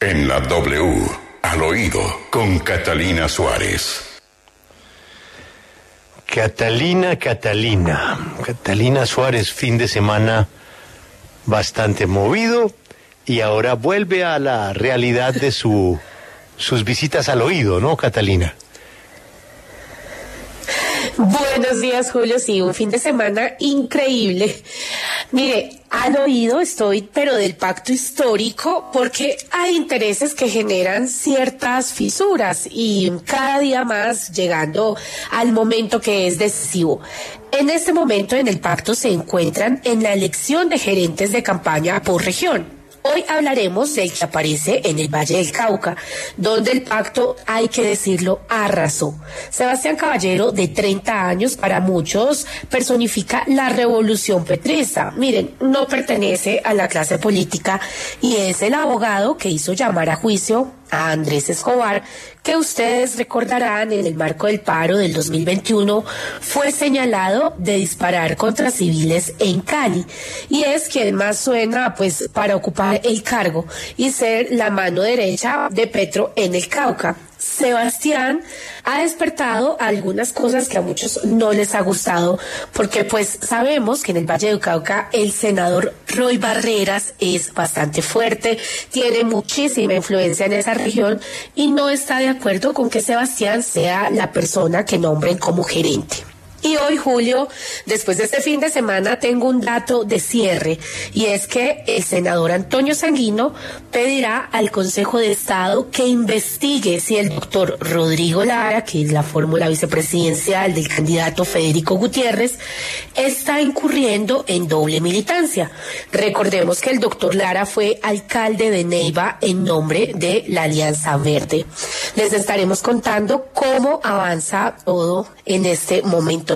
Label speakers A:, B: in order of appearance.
A: En la W, al oído, con Catalina Suárez.
B: Catalina, Catalina. Catalina Suárez, fin de semana bastante movido y ahora vuelve a la realidad de su, sus visitas al oído, ¿no, Catalina?
C: Buenos días, Julio. Sí, un fin de semana increíble. Mire, al oído estoy, pero del pacto histórico, porque hay intereses que generan ciertas fisuras y cada día más llegando al momento que es decisivo. En este momento en el pacto se encuentran en la elección de gerentes de campaña por región. Hoy hablaremos del que aparece en el Valle del Cauca, donde el pacto, hay que decirlo, arrasó. Sebastián Caballero, de 30 años, para muchos personifica la revolución petrista. Miren, no pertenece a la clase política y es el abogado que hizo llamar a juicio a Andrés Escobar, que ustedes recordarán en el marco del paro del 2021, fue señalado de disparar contra civiles en Cali. Y es quien más suena pues para ocupar el cargo y ser la mano derecha de Petro en el Cauca. Sebastián ha despertado algunas cosas que a muchos no les ha gustado, porque pues sabemos que en el Valle del Cauca el senador Roy Barreras es bastante fuerte, tiene muchísima influencia en esa región y no está de acuerdo con que Sebastián sea la persona que nombren como gerente. Y hoy, Julio, después de este fin de semana, tengo un dato de cierre, y es que el senador Antonio Sanguino pedirá al Consejo de Estado que investigue si el doctor Rodrigo Lara, que es la fórmula vicepresidencial del candidato Federico Gutiérrez, está incurriendo en doble militancia. Recordemos que el doctor Lara fue alcalde de Neiva en nombre de la Alianza Verde. Les estaremos contando cómo avanza todo en este momento.